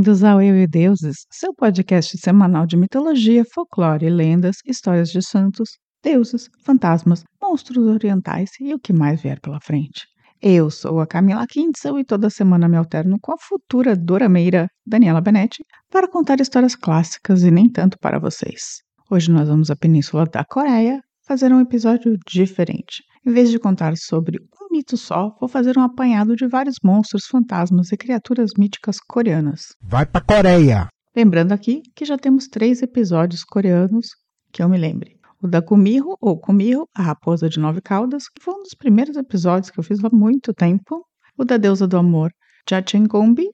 Bem-vindos ao Eu e Deuses, seu podcast semanal de mitologia, folclore, lendas, histórias de santos, deuses, fantasmas, monstros orientais e o que mais vier pela frente. Eu sou a Camila Kintzel e toda semana me alterno com a futura dorameira Daniela Benetti para contar histórias clássicas e nem tanto para vocês. Hoje nós vamos à Península da Coreia fazer um episódio diferente. Em vez de contar sobre um mito só, vou fazer um apanhado de vários monstros, fantasmas e criaturas míticas coreanas. Vai pra Coreia! Lembrando aqui que já temos três episódios coreanos que eu me lembre. O da Kumiho, ou Kumiho, a raposa de nove caudas, que foi um dos primeiros episódios que eu fiz há muito tempo. O da deusa do amor, Jachengombi,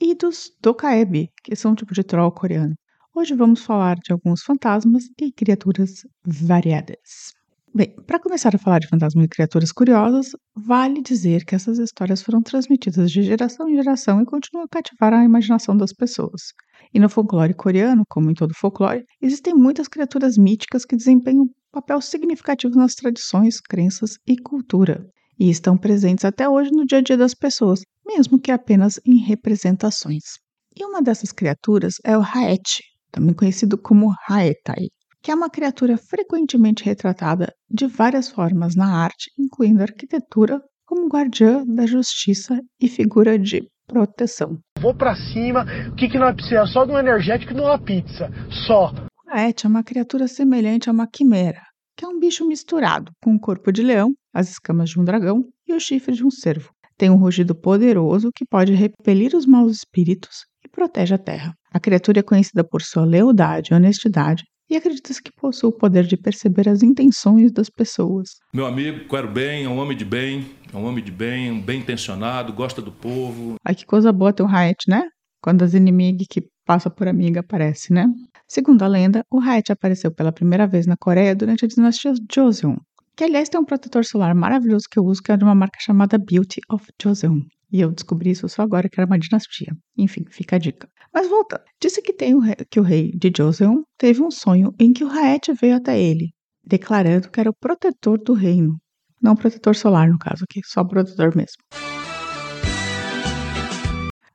e dos Dokaebi, que são um tipo de troll coreano. Hoje vamos falar de alguns fantasmas e criaturas variadas. Bem, para começar a falar de fantasmas e criaturas curiosas, vale dizer que essas histórias foram transmitidas de geração em geração e continuam a cativar a imaginação das pessoas. E no folclore coreano, como em todo folclore, existem muitas criaturas míticas que desempenham um papel significativo nas tradições, crenças e cultura, e estão presentes até hoje no dia a dia das pessoas, mesmo que apenas em representações. E uma dessas criaturas é o Haet, também conhecido como Haetai que é uma criatura frequentemente retratada de várias formas na arte, incluindo arquitetura, como guardiã da justiça e figura de proteção. Vou para cima, o que, que nós precisamos? Só de um energético e de uma pizza. Só. A Et é uma criatura semelhante a uma quimera, que é um bicho misturado com o corpo de leão, as escamas de um dragão e o chifre de um cervo. Tem um rugido poderoso que pode repelir os maus espíritos e protege a terra. A criatura é conhecida por sua lealdade e honestidade, e acredita-se que possui o poder de perceber as intenções das pessoas. Meu amigo, quero bem, é um homem de bem, é um homem de bem, bem intencionado, gosta do povo. Ai, que coisa boa ter o Haet, né? Quando as inimigas que passa por amiga aparecem, né? Segundo a lenda, o Haet apareceu pela primeira vez na Coreia durante a dinastia Joseon, que aliás tem um protetor solar maravilhoso que eu uso, que é de uma marca chamada Beauty of Joseon. E eu descobri isso só agora que era uma dinastia. Enfim, fica a dica. Mas voltando. Disse que, tem o rei, que o rei de Joseon teve um sonho em que o Raet veio até ele, declarando que era o protetor do reino. Não protetor solar, no caso aqui, só protetor mesmo.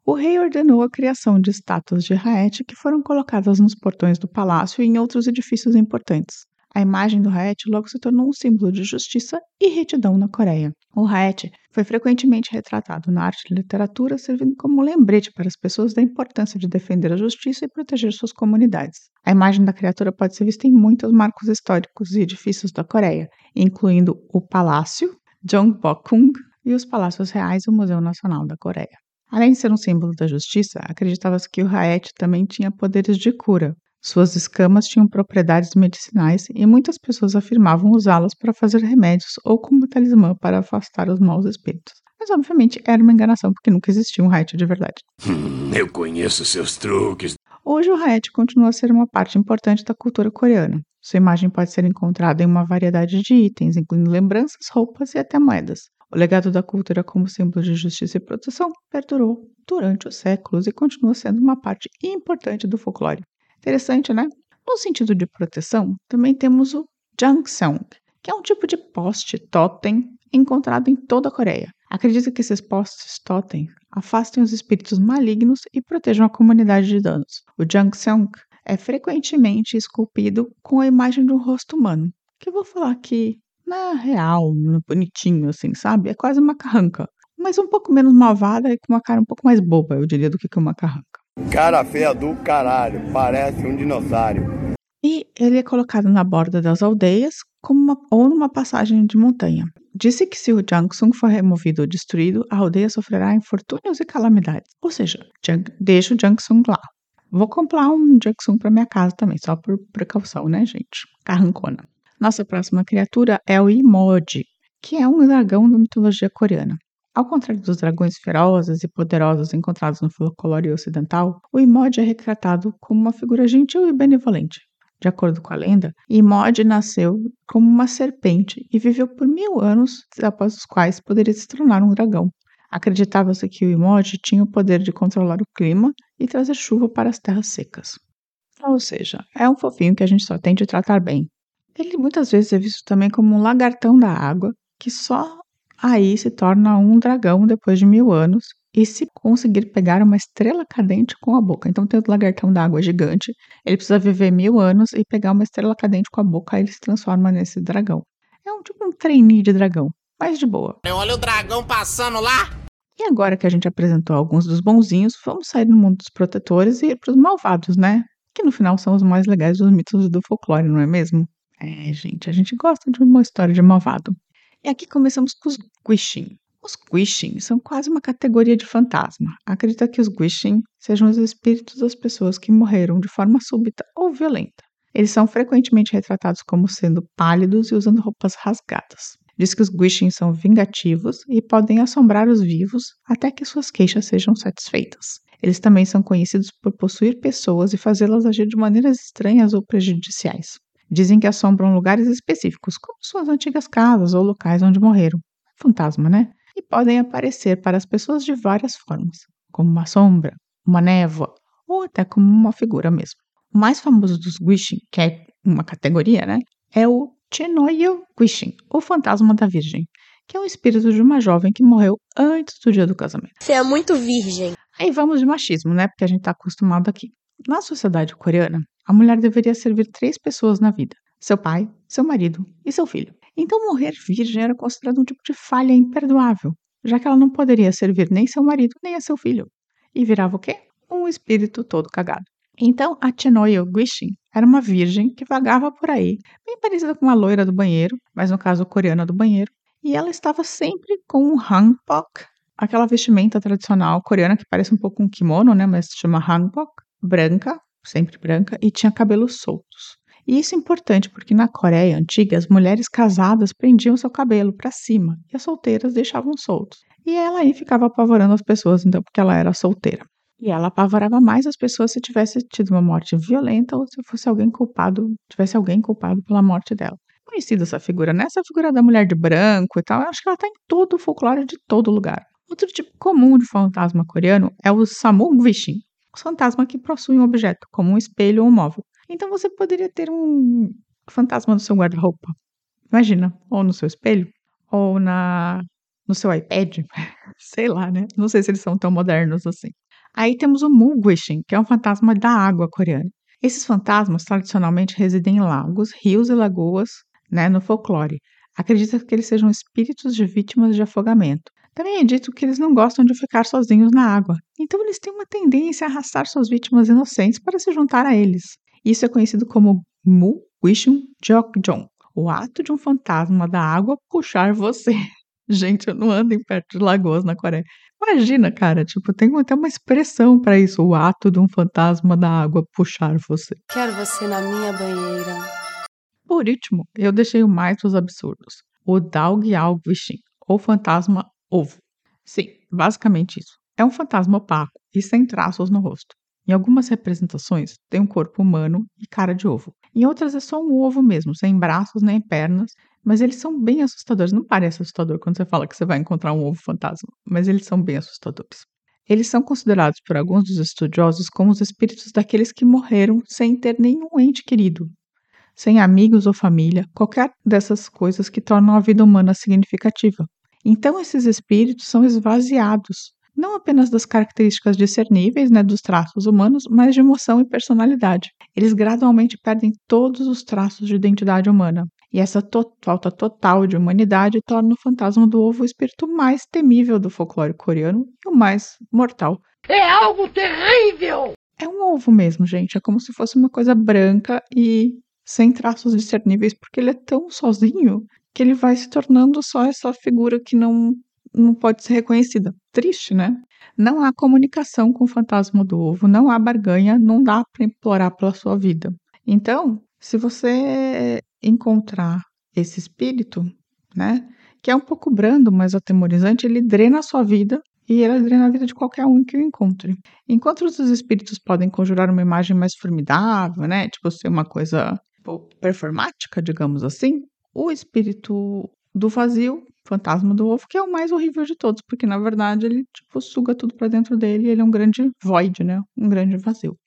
O rei ordenou a criação de estátuas de Raet que foram colocadas nos portões do palácio e em outros edifícios importantes. A imagem do Haet logo se tornou um símbolo de justiça e retidão na Coreia. O Haet foi frequentemente retratado na arte e literatura, servindo como lembrete para as pessoas da importância de defender a justiça e proteger suas comunidades. A imagem da criatura pode ser vista em muitos marcos históricos e edifícios da Coreia, incluindo o Palácio, Jongbokgung e os Palácios Reais e o Museu Nacional da Coreia. Além de ser um símbolo da justiça, acreditava-se que o Haet também tinha poderes de cura, suas escamas tinham propriedades medicinais e muitas pessoas afirmavam usá-las para fazer remédios ou como talismã para afastar os maus espíritos. Mas obviamente era uma enganação porque nunca existiu um Haet de verdade. Hum, eu conheço seus truques. Hoje o Haet continua a ser uma parte importante da cultura coreana. Sua imagem pode ser encontrada em uma variedade de itens, incluindo lembranças, roupas e até moedas. O legado da cultura como símbolo de justiça e proteção perdurou durante os séculos e continua sendo uma parte importante do folclore. Interessante, né? No sentido de proteção, também temos o Jangseong, que é um tipo de poste totem encontrado em toda a Coreia. Acredita que esses postes totem afastem os espíritos malignos e protejam a comunidade de danos. O Jangseong é frequentemente esculpido com a imagem de um rosto humano, que eu vou falar que na real, bonitinho assim, sabe? É quase uma carranca, mas um pouco menos malvada e com uma cara um pouco mais boba, eu diria, do que uma carranca. Cara feia do caralho, parece um dinossauro. E ele é colocado na borda das aldeias uma, ou numa passagem de montanha. Disse que se o Jangsung for removido ou destruído, a aldeia sofrerá infortúnios e calamidades. Ou seja, deixa o Jangsung lá. Vou comprar um Jangsung para minha casa também, só por precaução, né, gente? Carrancona. Nossa próxima criatura é o Imodi, que é um dragão da mitologia coreana. Ao contrário dos dragões ferozes e poderosos encontrados no folclore ocidental, o Imod é retratado como uma figura gentil e benevolente. De acordo com a lenda, Imod nasceu como uma serpente e viveu por mil anos, após os quais poderia se tornar um dragão. Acreditava-se que o Imod tinha o poder de controlar o clima e trazer chuva para as terras secas. Ou seja, é um fofinho que a gente só tem de tratar bem. Ele muitas vezes é visto também como um lagartão da água que só aí se torna um dragão depois de mil anos e se conseguir pegar uma estrela cadente com a boca. Então tem o lagartão da água gigante, ele precisa viver mil anos e pegar uma estrela cadente com a boca, aí ele se transforma nesse dragão. É um tipo um trainee de dragão, mas de boa. Olha o dragão passando lá! E agora que a gente apresentou alguns dos bonzinhos, vamos sair do mundo dos protetores e ir para os malvados, né? Que no final são os mais legais dos mitos do folclore, não é mesmo? É, gente, a gente gosta de uma história de malvado. E aqui começamos com os Guixin. Os Guixin são quase uma categoria de fantasma. Acredita que os Guixin sejam os espíritos das pessoas que morreram de forma súbita ou violenta. Eles são frequentemente retratados como sendo pálidos e usando roupas rasgadas. Diz que os Guixin são vingativos e podem assombrar os vivos até que suas queixas sejam satisfeitas. Eles também são conhecidos por possuir pessoas e fazê-las agir de maneiras estranhas ou prejudiciais. Dizem que assombram lugares específicos, como suas antigas casas ou locais onde morreram. Fantasma, né? E podem aparecer para as pessoas de várias formas, como uma sombra, uma névoa ou até como uma figura mesmo. O mais famoso dos Guixin, que é uma categoria, né? É o Chenoyo Guixin, o fantasma da Virgem, que é o espírito de uma jovem que morreu antes do dia do casamento. Você é muito virgem. Aí vamos de machismo, né? Porque a gente está acostumado aqui. Na sociedade coreana, a mulher deveria servir três pessoas na vida: seu pai, seu marido e seu filho. Então, morrer virgem era considerado um tipo de falha imperdoável, já que ela não poderia servir nem seu marido nem a seu filho. E virava o quê? Um espírito todo cagado. Então, a Chenoyo Guixin era uma virgem que vagava por aí, bem parecida com uma loira do banheiro, mas no caso coreana do banheiro, e ela estava sempre com um hanbok, aquela vestimenta tradicional coreana que parece um pouco um kimono, né, mas se chama hanbok, branca, sempre branca, e tinha cabelos soltos. E isso é importante porque na Coreia antiga as mulheres casadas prendiam seu cabelo para cima e as solteiras deixavam soltos. E ela aí ficava apavorando as pessoas, então, porque ela era solteira. E ela apavorava mais as pessoas se tivesse tido uma morte violenta ou se fosse alguém culpado, tivesse alguém culpado pela morte dela. Conhecida essa figura, né? Essa figura da mulher de branco e tal, eu acho que ela tá em todo o folclore de todo lugar. Outro tipo comum de fantasma coreano é o Samungvishin, os fantasmas que possuem um objeto, como um espelho ou um móvel. Então você poderia ter um fantasma no seu guarda-roupa. Imagina, ou no seu espelho, ou na no seu iPad, sei lá, né? Não sei se eles são tão modernos assim. Aí temos o Mugwishin, que é um fantasma da água coreana. Esses fantasmas tradicionalmente residem em lagos, rios e lagoas, né, no folclore. Acredita que eles sejam espíritos de vítimas de afogamento. Também é dito que eles não gostam de ficar sozinhos na água, então eles têm uma tendência a arrastar suas vítimas inocentes para se juntar a eles. Isso é conhecido como Mu Wishun Jokjong, o ato de um fantasma da água puxar você. Gente, eu não ando em perto de lagoas na Coreia. Imagina, cara, tipo, tem até uma expressão para isso, o ato de um fantasma da água puxar você. Quero você na minha banheira. Por último, eu deixei o mais dos absurdos. O Dalgyal Vishin, ou fantasma ovo. Sim, basicamente isso. É um fantasma opaco e sem traços no rosto. Em algumas representações, tem um corpo humano e cara de ovo. Em outras, é só um ovo mesmo, sem braços nem pernas, mas eles são bem assustadores. Não parece assustador quando você fala que você vai encontrar um ovo fantasma, mas eles são bem assustadores. Eles são considerados por alguns dos estudiosos como os espíritos daqueles que morreram sem ter nenhum ente querido, sem amigos ou família, qualquer dessas coisas que tornam a vida humana significativa. Então, esses espíritos são esvaziados, não apenas das características discerníveis né, dos traços humanos, mas de emoção e personalidade. Eles gradualmente perdem todos os traços de identidade humana. E essa to falta total de humanidade torna o fantasma do ovo o espírito mais temível do folclore coreano e o mais mortal. É algo terrível! É um ovo mesmo, gente. É como se fosse uma coisa branca e sem traços discerníveis, porque ele é tão sozinho que ele vai se tornando só essa figura que não, não pode ser reconhecida. Triste, né? Não há comunicação com o fantasma do ovo, não há barganha, não dá para implorar pela sua vida. Então, se você encontrar esse espírito, né, que é um pouco brando, mas atemorizante, ele drena a sua vida e ele drena a vida de qualquer um que o encontre. Enquanto os espíritos podem conjurar uma imagem mais formidável, né, tipo ser uma coisa performática, digamos assim, o espírito do vazio, fantasma do ovo, que é o mais horrível de todos, porque na verdade ele tipo suga tudo para dentro dele, ele é um grande void, né, um grande vazio.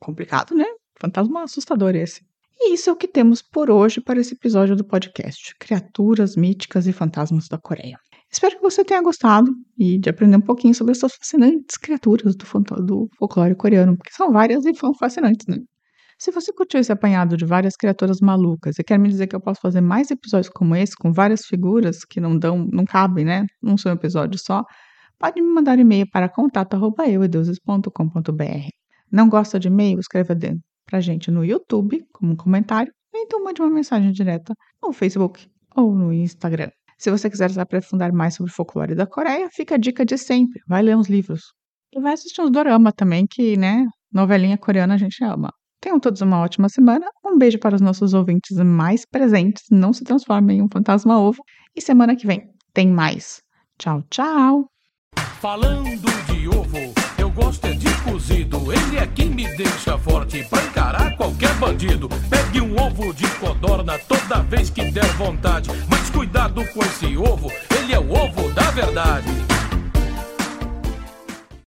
Complicado, né? Fantasma assustador esse. E isso é o que temos por hoje para esse episódio do podcast: Criaturas míticas e fantasmas da Coreia. Espero que você tenha gostado e de aprender um pouquinho sobre essas fascinantes criaturas do, do folclore coreano, porque são várias e são fascinantes, né? Se você curtiu esse apanhado de várias criaturas malucas e quer me dizer que eu posso fazer mais episódios como esse, com várias figuras que não dão, não cabem, né? Num só episódio só, pode me mandar e-mail para contato.euedeuses.com.br. Não gosta de e-mail? Escreva pra gente no YouTube, como um comentário, ou então mande uma mensagem direta no Facebook ou no Instagram. Se você quiser se aprofundar mais sobre o folclore da Coreia, fica a dica de sempre. Vai ler uns livros. E vai assistir uns dorama também, que, né, novelinha coreana a gente ama. Tenham todos uma ótima semana. Um beijo para os nossos ouvintes mais presentes. Não se transformem em um fantasma ovo. E semana que vem tem mais. Tchau, tchau. Falando de ovo, eu gosto é de cozido. Ele é quem me deixa forte pra encarar qualquer bandido. Pegue um ovo de codorna toda vez que der vontade. Mas cuidado com esse ovo, ele é o ovo da verdade.